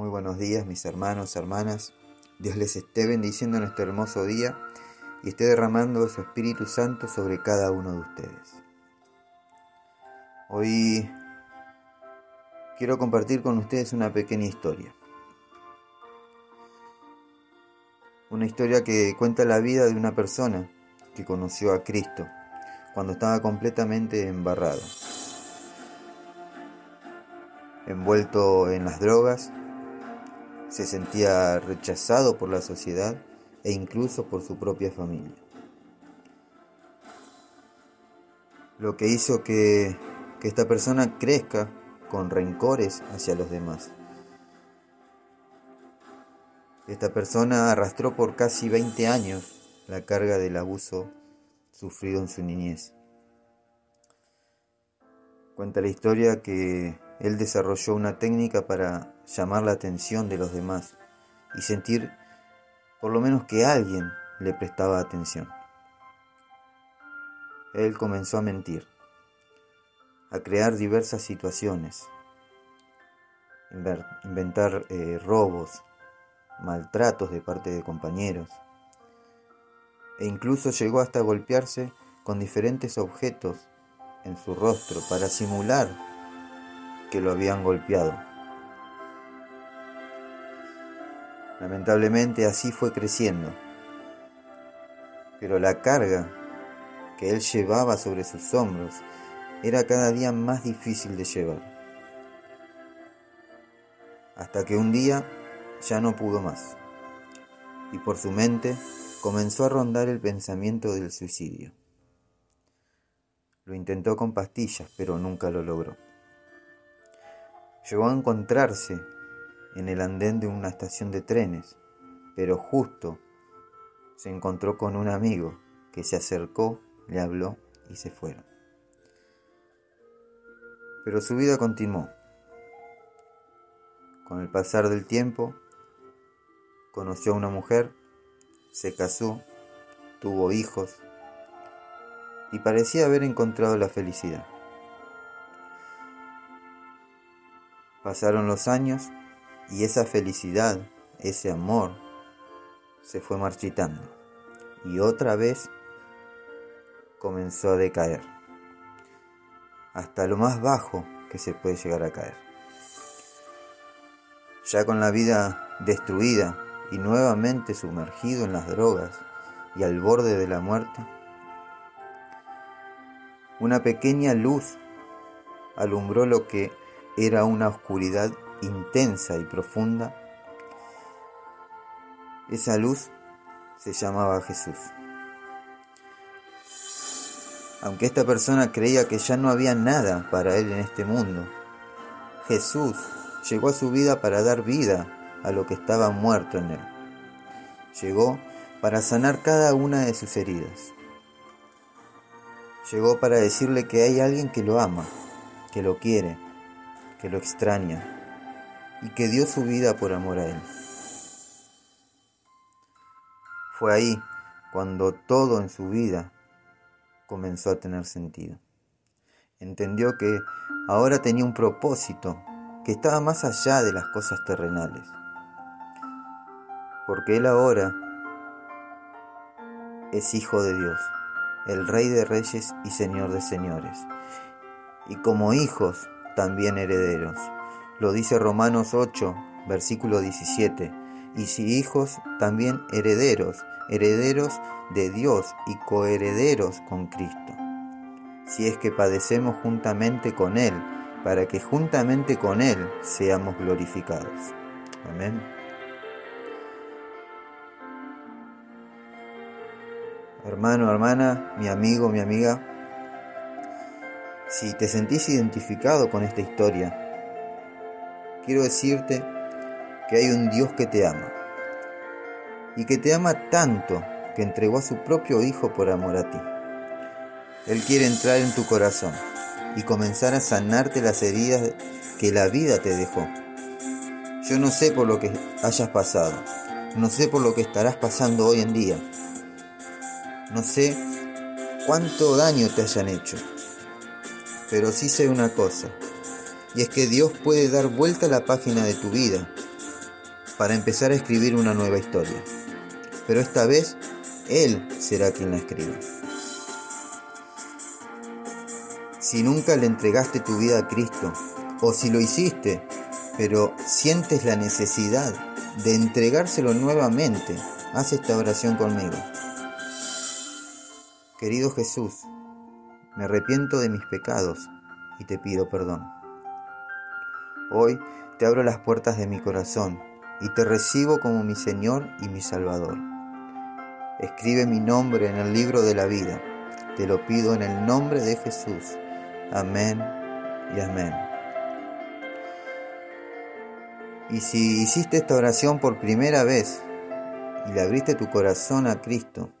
Muy buenos días mis hermanos, hermanas. Dios les esté bendiciendo en este hermoso día y esté derramando su Espíritu Santo sobre cada uno de ustedes. Hoy quiero compartir con ustedes una pequeña historia. Una historia que cuenta la vida de una persona que conoció a Cristo cuando estaba completamente embarrado, envuelto en las drogas, se sentía rechazado por la sociedad e incluso por su propia familia. Lo que hizo que, que esta persona crezca con rencores hacia los demás. Esta persona arrastró por casi 20 años la carga del abuso sufrido en su niñez. Cuenta la historia que él desarrolló una técnica para llamar la atención de los demás y sentir por lo menos que alguien le prestaba atención. Él comenzó a mentir, a crear diversas situaciones, inventar eh, robos, maltratos de parte de compañeros, e incluso llegó hasta golpearse con diferentes objetos en su rostro para simular que lo habían golpeado. Lamentablemente así fue creciendo, pero la carga que él llevaba sobre sus hombros era cada día más difícil de llevar, hasta que un día ya no pudo más, y por su mente comenzó a rondar el pensamiento del suicidio. Lo intentó con pastillas, pero nunca lo logró. Llegó a encontrarse en el andén de una estación de trenes, pero justo se encontró con un amigo que se acercó, le habló y se fueron. Pero su vida continuó. Con el pasar del tiempo, conoció a una mujer, se casó, tuvo hijos y parecía haber encontrado la felicidad. Pasaron los años y esa felicidad, ese amor, se fue marchitando y otra vez comenzó a decaer, hasta lo más bajo que se puede llegar a caer. Ya con la vida destruida y nuevamente sumergido en las drogas y al borde de la muerte, una pequeña luz alumbró lo que era una oscuridad intensa y profunda, esa luz se llamaba Jesús. Aunque esta persona creía que ya no había nada para él en este mundo, Jesús llegó a su vida para dar vida a lo que estaba muerto en él. Llegó para sanar cada una de sus heridas. Llegó para decirle que hay alguien que lo ama, que lo quiere, que lo extraña y que dio su vida por amor a Él. Fue ahí cuando todo en su vida comenzó a tener sentido. Entendió que ahora tenía un propósito que estaba más allá de las cosas terrenales. Porque Él ahora es hijo de Dios, el Rey de Reyes y Señor de Señores. Y como hijos también herederos. Lo dice Romanos 8, versículo 17. Y si hijos, también herederos, herederos de Dios y coherederos con Cristo. Si es que padecemos juntamente con Él, para que juntamente con Él seamos glorificados. Amén. Hermano, hermana, mi amigo, mi amiga, si te sentís identificado con esta historia, quiero decirte que hay un Dios que te ama y que te ama tanto que entregó a su propio Hijo por amor a ti. Él quiere entrar en tu corazón y comenzar a sanarte las heridas que la vida te dejó. Yo no sé por lo que hayas pasado, no sé por lo que estarás pasando hoy en día, no sé cuánto daño te hayan hecho, pero sí sé una cosa, y es que Dios puede dar vuelta a la página de tu vida para empezar a escribir una nueva historia. Pero esta vez Él será quien la escriba. Si nunca le entregaste tu vida a Cristo, o si lo hiciste, pero sientes la necesidad de entregárselo nuevamente, haz esta oración conmigo. Querido Jesús, me arrepiento de mis pecados y te pido perdón. Hoy te abro las puertas de mi corazón y te recibo como mi Señor y mi Salvador. Escribe mi nombre en el libro de la vida. Te lo pido en el nombre de Jesús. Amén y amén. Y si hiciste esta oración por primera vez y le abriste tu corazón a Cristo,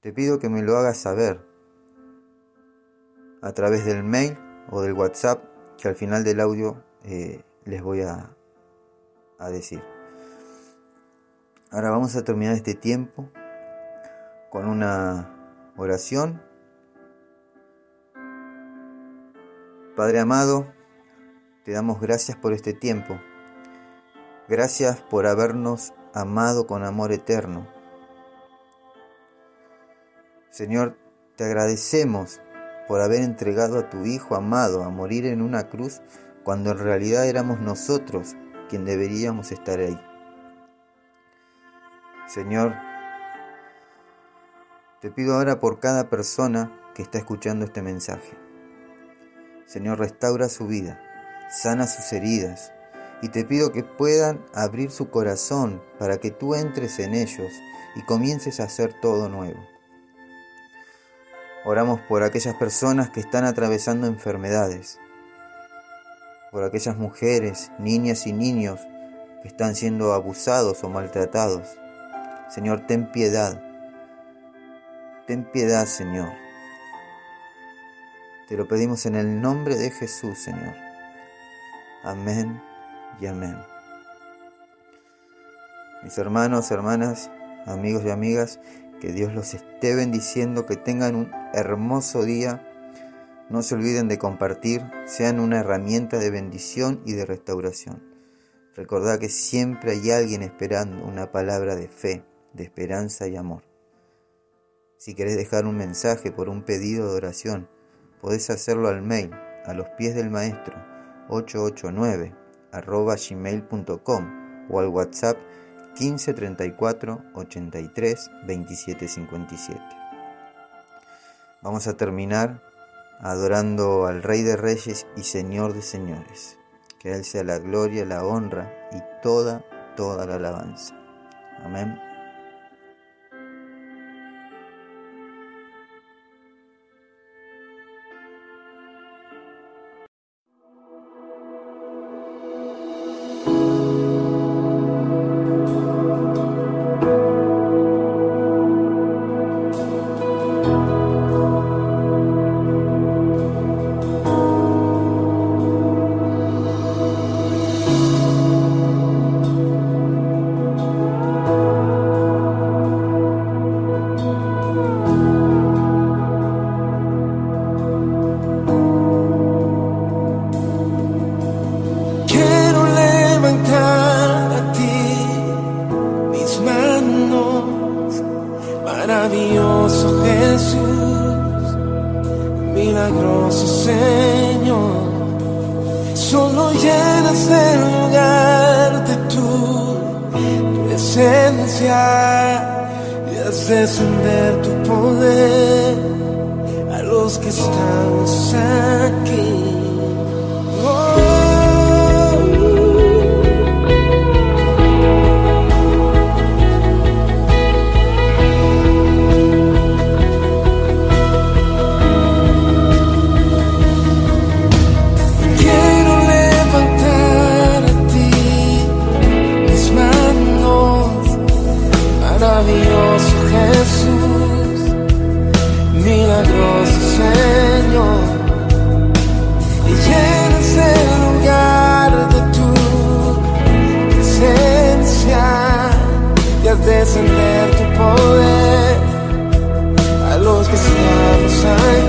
te pido que me lo hagas saber a través del mail o del WhatsApp que al final del audio eh, les voy a, a decir. Ahora vamos a terminar este tiempo con una oración. Padre amado, te damos gracias por este tiempo. Gracias por habernos amado con amor eterno. Señor, te agradecemos por haber entregado a tu Hijo amado a morir en una cruz cuando en realidad éramos nosotros quien deberíamos estar ahí. Señor, te pido ahora por cada persona que está escuchando este mensaje. Señor, restaura su vida, sana sus heridas y te pido que puedan abrir su corazón para que tú entres en ellos y comiences a hacer todo nuevo. Oramos por aquellas personas que están atravesando enfermedades, por aquellas mujeres, niñas y niños que están siendo abusados o maltratados. Señor, ten piedad. Ten piedad, Señor. Te lo pedimos en el nombre de Jesús, Señor. Amén y amén. Mis hermanos, hermanas, amigos y amigas, que Dios los esté bendiciendo, que tengan un hermoso día. No se olviden de compartir, sean una herramienta de bendición y de restauración. Recordad que siempre hay alguien esperando una palabra de fe, de esperanza y amor. Si querés dejar un mensaje por un pedido de oración, podés hacerlo al mail a los pies del maestro 889 arroba gmail.com o al WhatsApp 15 34 83 27 57. Vamos a terminar adorando al Rey de Reyes y Señor de Señores. Que Él sea la gloria, la honra y toda, toda la alabanza. Amén. descender tu poder a los que estamos aquí. maravilloso Jesús, milagroso Señor, y llenas el lugar de tu presencia y haz descender tu poder a los que estamos aquí.